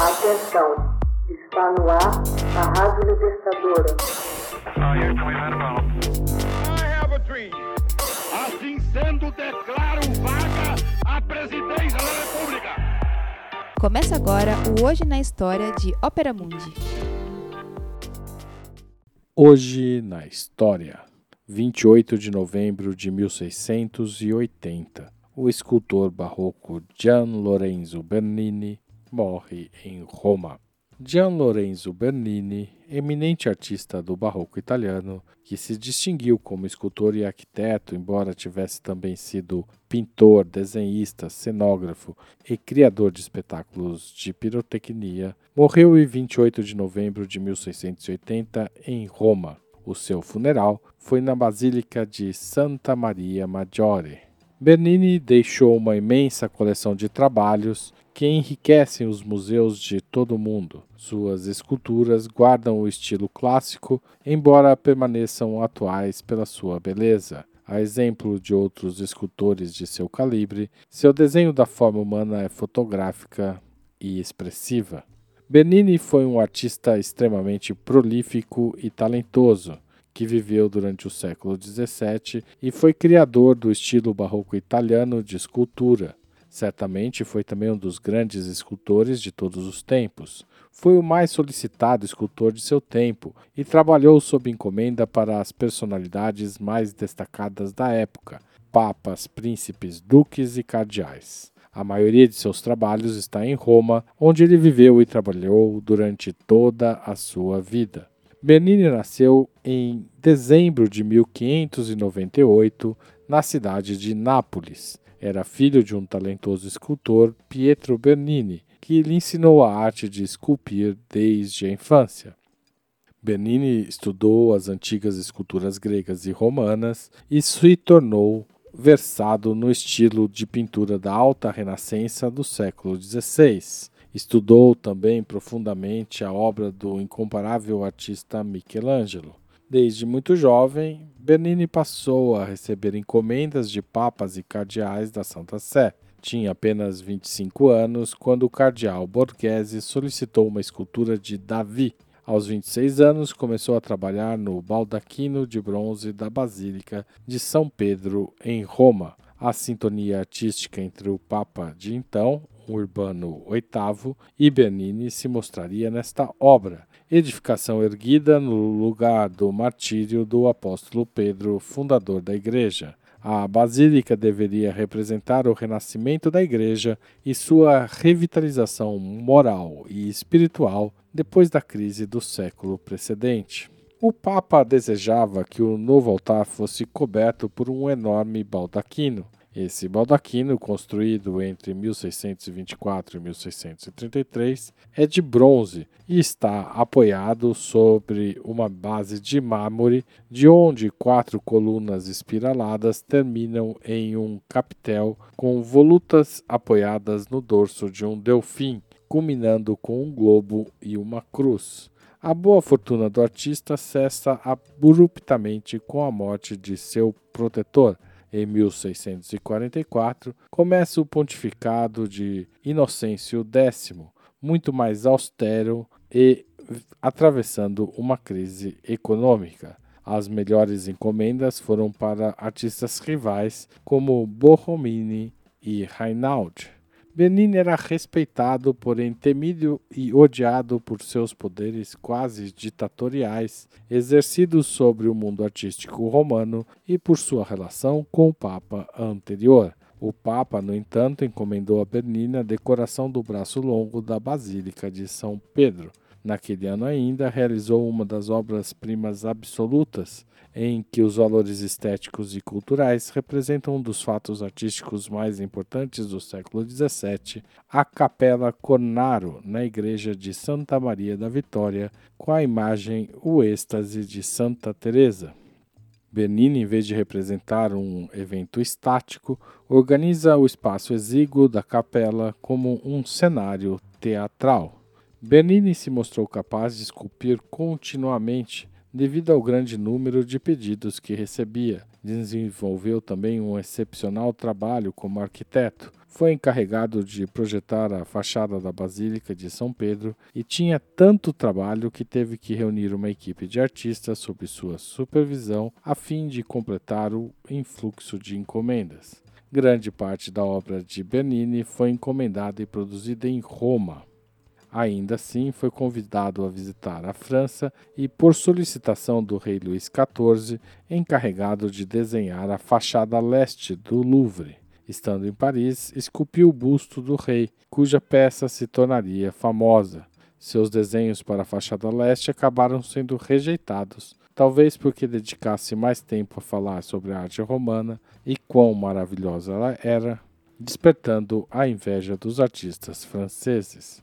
Atenção, está no ar a Rádio Libertadora. Assim sendo, declaro vaga a presidência da República. Começa agora o Hoje na História de Ópera Mundi. Hoje na História, 28 de novembro de 1680, o escultor barroco Gian Lorenzo Bernini morre em Roma. Gian Lorenzo Bernini, eminente artista do barroco italiano, que se distinguiu como escultor e arquiteto, embora tivesse também sido pintor, desenhista, cenógrafo e criador de espetáculos de pirotecnia, morreu em 28 de novembro de 1680 em Roma. O seu funeral foi na Basílica de Santa Maria Maggiore. Bernini deixou uma imensa coleção de trabalhos que enriquecem os museus de todo o mundo. Suas esculturas guardam o estilo clássico, embora permaneçam atuais pela sua beleza. A exemplo de outros escultores de seu calibre, seu desenho da forma humana é fotográfica e expressiva. Bernini foi um artista extremamente prolífico e talentoso que viveu durante o século XVII e foi criador do estilo barroco italiano de escultura. Certamente foi também um dos grandes escultores de todos os tempos. Foi o mais solicitado escultor de seu tempo e trabalhou sob encomenda para as personalidades mais destacadas da época: papas, príncipes, duques e cardeais. A maioria de seus trabalhos está em Roma, onde ele viveu e trabalhou durante toda a sua vida. Bernini nasceu em dezembro de 1598 na cidade de Nápoles. Era filho de um talentoso escultor, Pietro Bernini, que lhe ensinou a arte de esculpir desde a infância. Bernini estudou as antigas esculturas gregas e romanas e se tornou versado no estilo de pintura da alta renascença do século XVI. Estudou também profundamente a obra do incomparável artista Michelangelo. Desde muito jovem, Bernini passou a receber encomendas de papas e cardeais da Santa Sé. Tinha apenas 25 anos quando o cardeal Borghese solicitou uma escultura de Davi. Aos 26 anos, começou a trabalhar no baldaquino de bronze da Basílica de São Pedro, em Roma. A sintonia artística entre o Papa de então, Urbano VIII, e Bernini se mostraria nesta obra, edificação erguida no lugar do martírio do apóstolo Pedro, fundador da Igreja. A basílica deveria representar o renascimento da Igreja e sua revitalização moral e espiritual depois da crise do século precedente. O Papa desejava que o novo altar fosse coberto por um enorme baldaquino. Esse baldaquino, construído entre 1624 e 1633, é de bronze e está apoiado sobre uma base de mármore, de onde quatro colunas espiraladas terminam em um capitel com volutas apoiadas no dorso de um delfim, culminando com um globo e uma cruz. A boa fortuna do artista cessa abruptamente com a morte de seu protetor. Em 1644, começa o pontificado de Inocêncio X, muito mais austero e atravessando uma crise econômica. As melhores encomendas foram para artistas rivais como Borromini e Reinald. Bernini era respeitado, porém temido e odiado por seus poderes quase ditatoriais exercidos sobre o mundo artístico romano e por sua relação com o Papa anterior. O Papa, no entanto, encomendou a Bernini a decoração do braço longo da Basílica de São Pedro. Naquele ano ainda, realizou uma das obras-primas absolutas, em que os valores estéticos e culturais representam um dos fatos artísticos mais importantes do século XVII, a Capela Cornaro, na igreja de Santa Maria da Vitória, com a imagem O Êxtase de Santa Teresa. Bernini, em vez de representar um evento estático, organiza o espaço exíguo da capela como um cenário teatral. Bernini se mostrou capaz de esculpir continuamente devido ao grande número de pedidos que recebia. Desenvolveu também um excepcional trabalho como arquiteto. foi encarregado de projetar a fachada da Basílica de São Pedro e tinha tanto trabalho que teve que reunir uma equipe de artistas sob sua supervisão a fim de completar o influxo de encomendas. Grande parte da obra de Bernini foi encomendada e produzida em Roma. Ainda assim, foi convidado a visitar a França e, por solicitação do rei Luís XIV, encarregado de desenhar a fachada leste do Louvre. Estando em Paris, esculpiu o busto do rei, cuja peça se tornaria famosa. Seus desenhos para a fachada leste acabaram sendo rejeitados, talvez porque dedicasse mais tempo a falar sobre a arte romana e quão maravilhosa ela era, despertando a inveja dos artistas franceses.